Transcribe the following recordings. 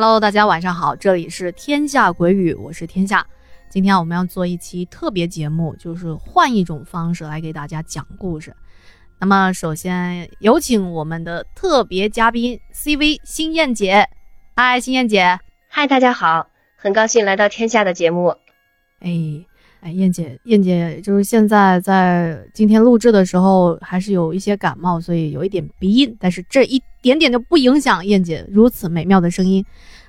Hello，大家晚上好，这里是天下鬼语，我是天下。今天我们要做一期特别节目，就是换一种方式来给大家讲故事。那么，首先有请我们的特别嘉宾 CV 新燕姐。嗨，新燕姐。嗨，大家好，很高兴来到天下的节目。哎。哎，燕姐，燕姐就是现在在今天录制的时候，还是有一些感冒，所以有一点鼻音，但是这一点点就不影响燕姐如此美妙的声音。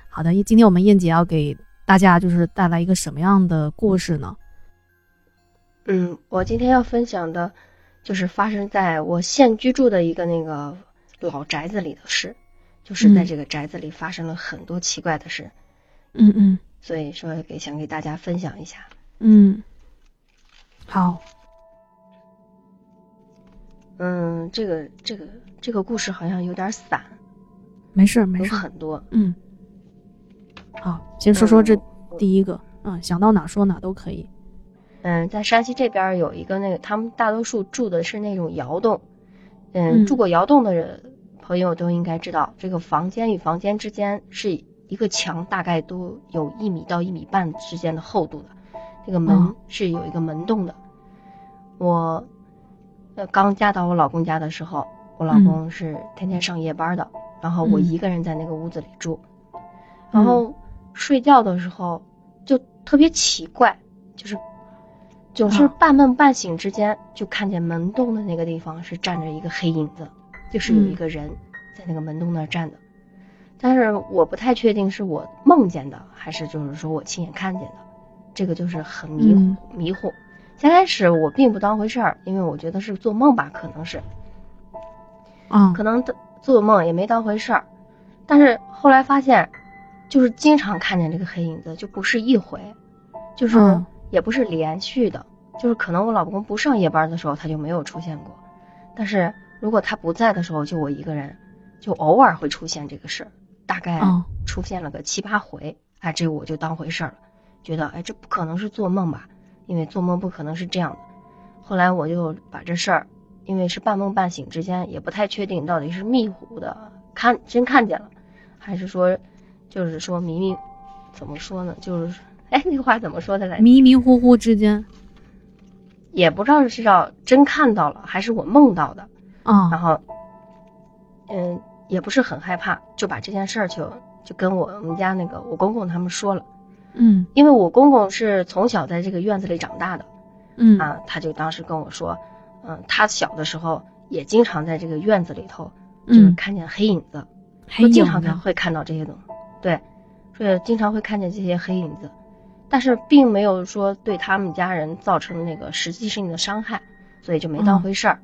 好的，今天我们燕姐要给大家就是带来一个什么样的故事呢？嗯，我今天要分享的，就是发生在我现居住的一个那个老宅子里的事，就是在这个宅子里发生了很多奇怪的事。嗯嗯，所以说给想给大家分享一下。嗯，好。嗯，这个这个这个故事好像有点散，没事没事，有很多。嗯，好，先说说这第一个。嗯，想到哪说哪都可以。嗯，在山西这边有一个那个，他们大多数住的是那种窑洞。嗯，住过窑洞的人朋友都应该知道，这个房间与房间之间是一个墙，大概都有一米到一米半之间的厚度的。这个门是有一个门洞的。我呃刚嫁到我老公家的时候，我老公是天天上夜班的，然后我一个人在那个屋子里住，然后睡觉的时候就特别奇怪，就是总是半梦半醒之间就看见门洞的那个地方是站着一个黑影子，就是有一个人在那个门洞那儿站的，但是我不太确定是我梦见的还是就是说我亲眼看见的。这个就是很迷糊迷糊，先开始我并不当回事儿，因为我觉得是做梦吧，可能是，嗯，可能做梦也没当回事儿，但是后来发现，就是经常看见这个黑影子，就不是一回，就是也不是连续的，就是可能我老公不上夜班的时候他就没有出现过，但是如果他不在的时候，就我一个人，就偶尔会出现这个事儿，大概出现了个七八回，哎，这我就当回事儿了。觉得哎，这不可能是做梦吧？因为做梦不可能是这样的。后来我就把这事儿，因为是半梦半醒之间，也不太确定到底是迷糊的看真看见了，还是说就是说迷迷怎么说呢？就是哎，那话怎么说的来？迷迷糊糊之间，也不知道是要真看到了，还是我梦到的。啊，然后嗯，也不是很害怕，就把这件事儿就就跟我们家那个我公公他们说了。嗯，因为我公公是从小在这个院子里长大的，嗯。啊，他就当时跟我说，嗯，他小的时候也经常在这个院子里头，就是看见黑影子，黑常看会看到这些东西，对，说经常会看见这些黑影子，但是并没有说对他们家人造成那个实际性的伤害，所以就没当回事儿。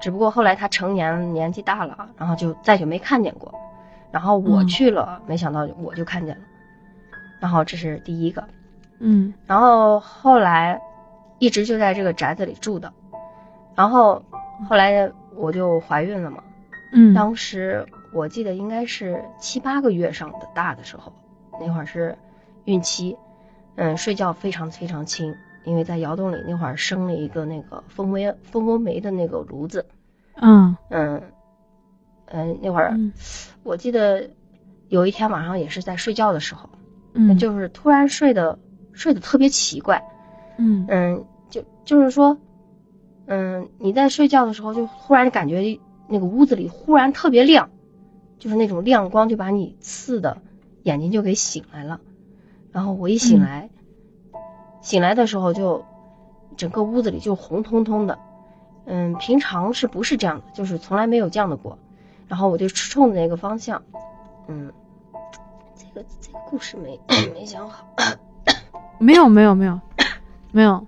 只不过后来他成年年纪大了，然后就再就没看见过，然后我去了，没想到我就看见了。然后这是第一个，嗯，然后后来一直就在这个宅子里住的，然后后来我就怀孕了嘛，嗯，当时我记得应该是七八个月上的大的时候，那会儿是孕期，嗯，睡觉非常非常轻，因为在窑洞里那会儿生了一个那个蜂窝蜂窝煤的那个炉子，嗯。嗯。嗯，那会儿我记得有一天晚上也是在睡觉的时候。嗯，就是突然睡的睡得特别奇怪，嗯嗯，就就是说，嗯，你在睡觉的时候就忽然感觉那个屋子里忽然特别亮，就是那种亮光就把你刺的眼睛就给醒来了，然后我一醒来，醒来的时候就整个屋子里就红彤彤的，嗯，平常是不是这样的？就是从来没有这样的过，然后我就冲着那个方向，嗯。这个这个故事没 没想好，没有没有没有没有，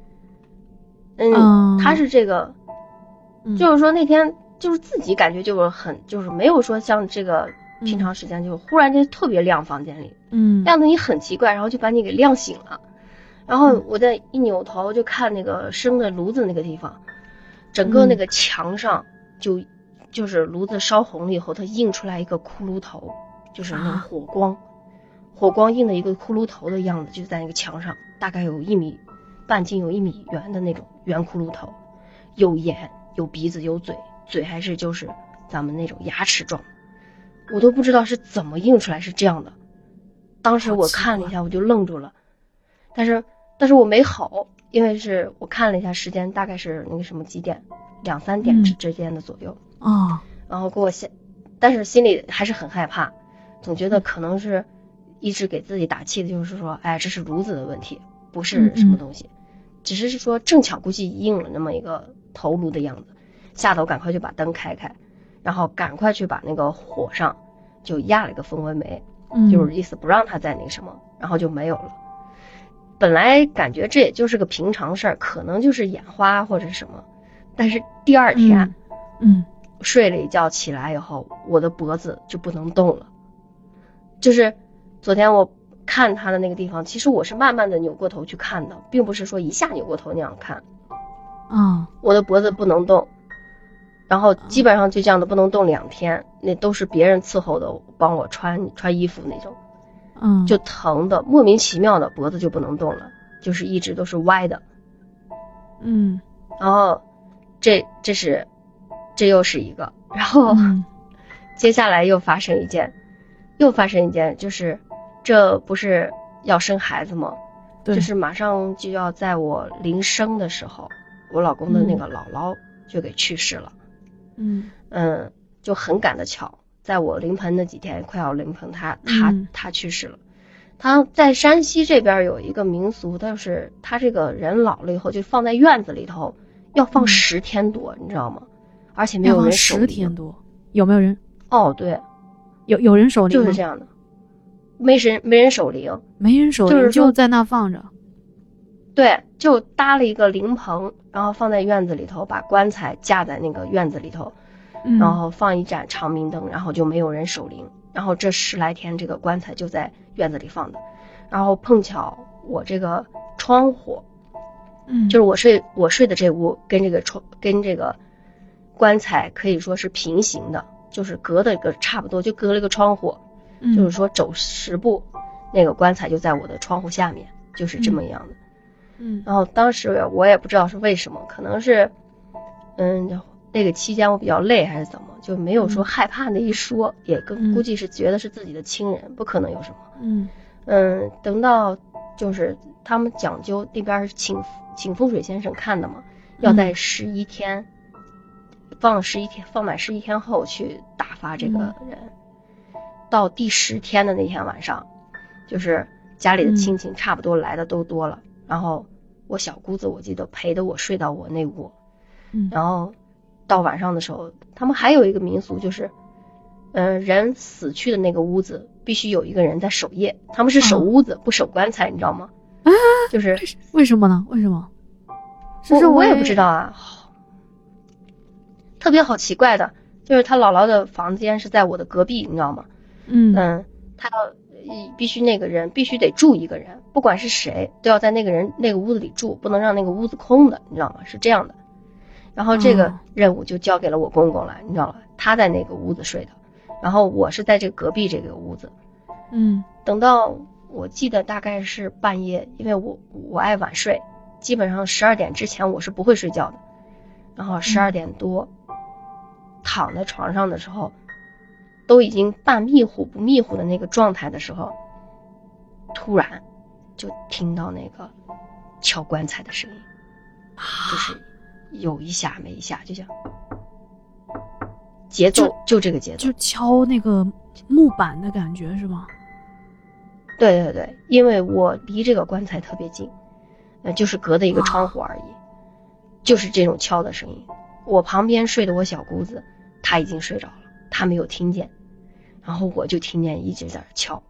嗯，他是这个，就是说那天就是自己感觉就是很就是没有说像这个平常时间就忽然间特别亮房间里，嗯，亮的你很奇怪，然后就把你给亮醒了，然后我再一扭头就看那个生的炉子那个地方，整个那个墙上就就是炉子烧红了以后，它映出来一个骷髅头。就是那种火光，火光映的一个骷髅头的样子，就在那个墙上，大概有一米半径，有一米圆的那种圆骷髅头，有眼，有鼻子，有嘴，嘴还是就是咱们那种牙齿状，我都不知道是怎么映出来是这样的。当时我看了一下，我就愣住了，但是但是我没吼，因为是我看了一下时间，大概是那个什么几点，两三点之之间的左右。啊。然后给我吓，但是心里还是很害怕，总觉得可能是一直给自己打气的，就是说，哎，这是炉子的问题，不是什么东西，只是说正巧估计应了那么一个头颅的样子，吓得我赶快就把灯开开，然后赶快去把那个火上就压了一个蜂窝煤。就是意思不让它再那个什么，然后就没有了。本来感觉这也就是个平常事儿，可能就是眼花或者什么，但是第二天，嗯，睡了一觉起来以后，我的脖子就不能动了。就是昨天我看他的那个地方，其实我是慢慢的扭过头去看的，并不是说一下扭过头那样看。啊，我的脖子不能动。然后基本上就这样的不能动两天，那都是别人伺候的，帮我穿穿衣服那种，嗯，就疼的莫名其妙的脖子就不能动了，就是一直都是歪的，嗯，然后这这是这又是一个，然后接下来又发生一件，又发生一件，就是这不是要生孩子吗？就是马上就要在我临生的时候，我老公的那个姥姥就给去世了。嗯嗯，就很赶得巧，在我临盆那几天，快要临盆，他他他去世了。他在山西这边有一个民俗，就是他这个人老了以后，就放在院子里头，要放十天多，你知道吗？而且没有人守十天多，有没有人？哦，对，有有人守灵，就是这样的，没人没人守灵，没人守灵，就是就在那放着。对，就搭了一个灵棚，然后放在院子里头，把棺材架在那个院子里头，然后放一盏长明灯，然后就没有人守灵。然后这十来天，这个棺材就在院子里放的。然后碰巧我这个窗户，嗯，就是我睡我睡的这屋跟这个窗跟这个棺材可以说是平行的，就是隔的一个差不多，就隔了一个窗户，就是说走十步，那个棺材就在我的窗户下面，就是这么样的。嗯，然后当时我也不知道是为什么，可能是，嗯，那个期间我比较累还是怎么，就没有说害怕那一说，也跟估计是觉得是自己的亲人，不可能有什么。嗯。嗯，等到就是他们讲究那边请请风水先生看的嘛，要在十一天放十一天放满十一天后去打发这个人，到第十天的那天晚上，就是家里的亲戚差不多来的都多了。然后我小姑子，我记得陪着我睡到我那屋，嗯，然后到晚上的时候，他们还有一个民俗，就是，嗯，人死去的那个屋子必须有一个人在守夜，他们是守屋子不守棺材，你知道吗？啊，就是为什么呢？为什么？我我也不知道啊，特别好奇怪的，就是他姥姥的房间是在我的隔壁，你知道吗？嗯嗯，他要。必须那个人必须得住一个人，不管是谁都要在那个人那个屋子里住，不能让那个屋子空的，你知道吗？是这样的。然后这个任务就交给了我公公了，你知道吗？他在那个屋子睡的，然后我是在这隔壁这个屋子。嗯，等到我记得大概是半夜，因为我我爱晚睡，基本上十二点之前我是不会睡觉的。然后十二点多躺在床上的时候。都已经半迷糊不迷糊的那个状态的时候，突然就听到那个敲棺材的声音，就是有一下没一下，就像节奏就这个节奏，就敲那个木板的感觉是吗？对对对，因为我离这个棺材特别近，呃，就是隔的一个窗户而已，就是这种敲的声音。我旁边睡的我小姑子，她已经睡着了，他没有听见。然后我就听见一直在那敲，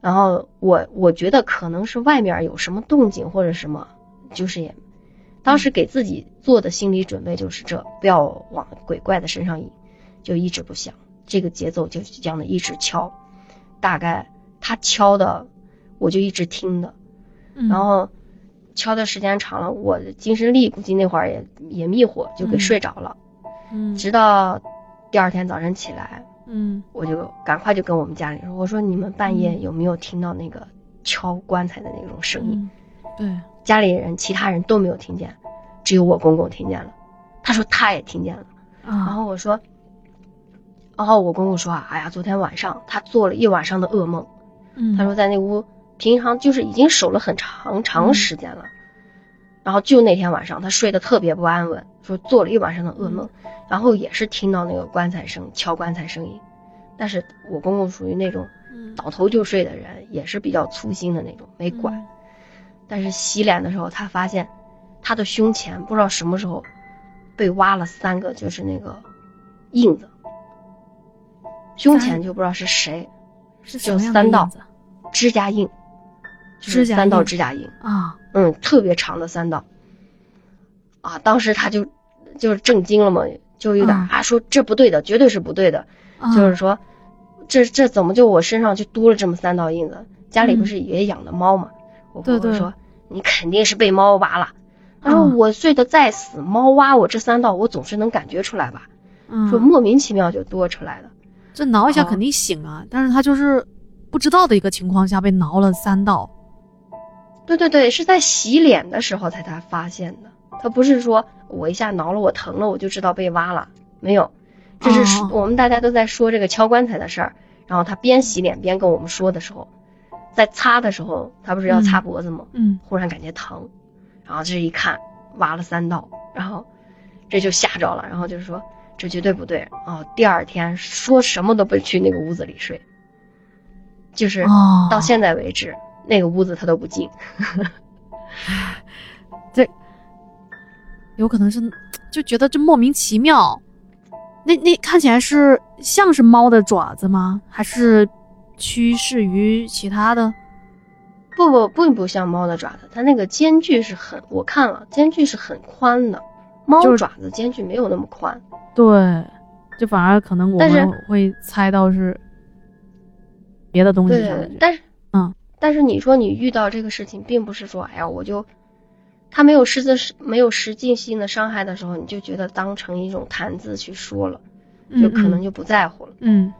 然后我我觉得可能是外面有什么动静或者什么，就是也，当时给自己做的心理准备就是这不要往鬼怪的身上引，就一直不响，这个节奏就这样的一直敲，大概他敲的我就一直听的，然后敲的时间长了，我的精神力估计那会儿也也迷糊，就给睡着了，嗯，直到第二天早晨起来。嗯，我就赶快就跟我们家里说，我说你们半夜有没有听到那个敲棺材的那种声音？对，家里人其他人都没有听见，只有我公公听见了。他说他也听见了。然后我说，然后我公公说啊，哎呀，昨天晚上他做了一晚上的噩梦。嗯，他说在那屋平常就是已经守了很长长时间了，然后就那天晚上他睡得特别不安稳，说做了一晚上的噩梦，然后也是听到那个棺材声敲棺材声音，但是我公公属于那种倒头就睡的人，也是比较粗心的那种，没管。但是洗脸的时候，他发现他的胸前不知道什么时候被挖了三个，就是那个印子。胸前就不知道是谁，就三道指甲印，指甲三道指甲印啊，嗯，特别长的三道。啊，当时他就就是震惊了嘛，就有点啊，说这不对的，绝对是不对的，就是说这这怎么就我身上就多了这么三道印子？家里不是也养的猫嘛？我婆婆说你肯定是被猫挖了。他说我睡得再死，猫挖我这三道，我总是能感觉出来吧？说莫名其妙就多出来了。这挠一下肯定醒啊，但是他就是不知道的一个情况下被挠了三道。对对对，是在洗脸的时候才他发现的。他不是说我一下挠了我疼了我就知道被挖了，没有，这是我们大家都在说这个敲棺材的事儿。然后他边洗脸边跟我们说的时候，在擦的时候，他不是要擦脖子吗？嗯，忽然感觉疼，然后这一看挖了三道，然后这就吓着了，然后就是说。这绝对不对哦！第二天说什么都不去那个屋子里睡，就是到现在为止，那个屋子他都不进。这有可能是就觉得这莫名其妙。那那看起来是像是猫的爪子吗？还是趋势于其他的？不不，并不像猫的爪子，它那个间距是很，我看了间距是很宽的。猫爪子间距没有那么宽。对，就反而可能我们会猜到是别的东西。对，但是，嗯，但是你说你遇到这个事情，并不是说，哎呀，我就他没有实质、没有实际性的伤害的时候，你就觉得当成一种谈资去说了，就可能就不在乎了。嗯，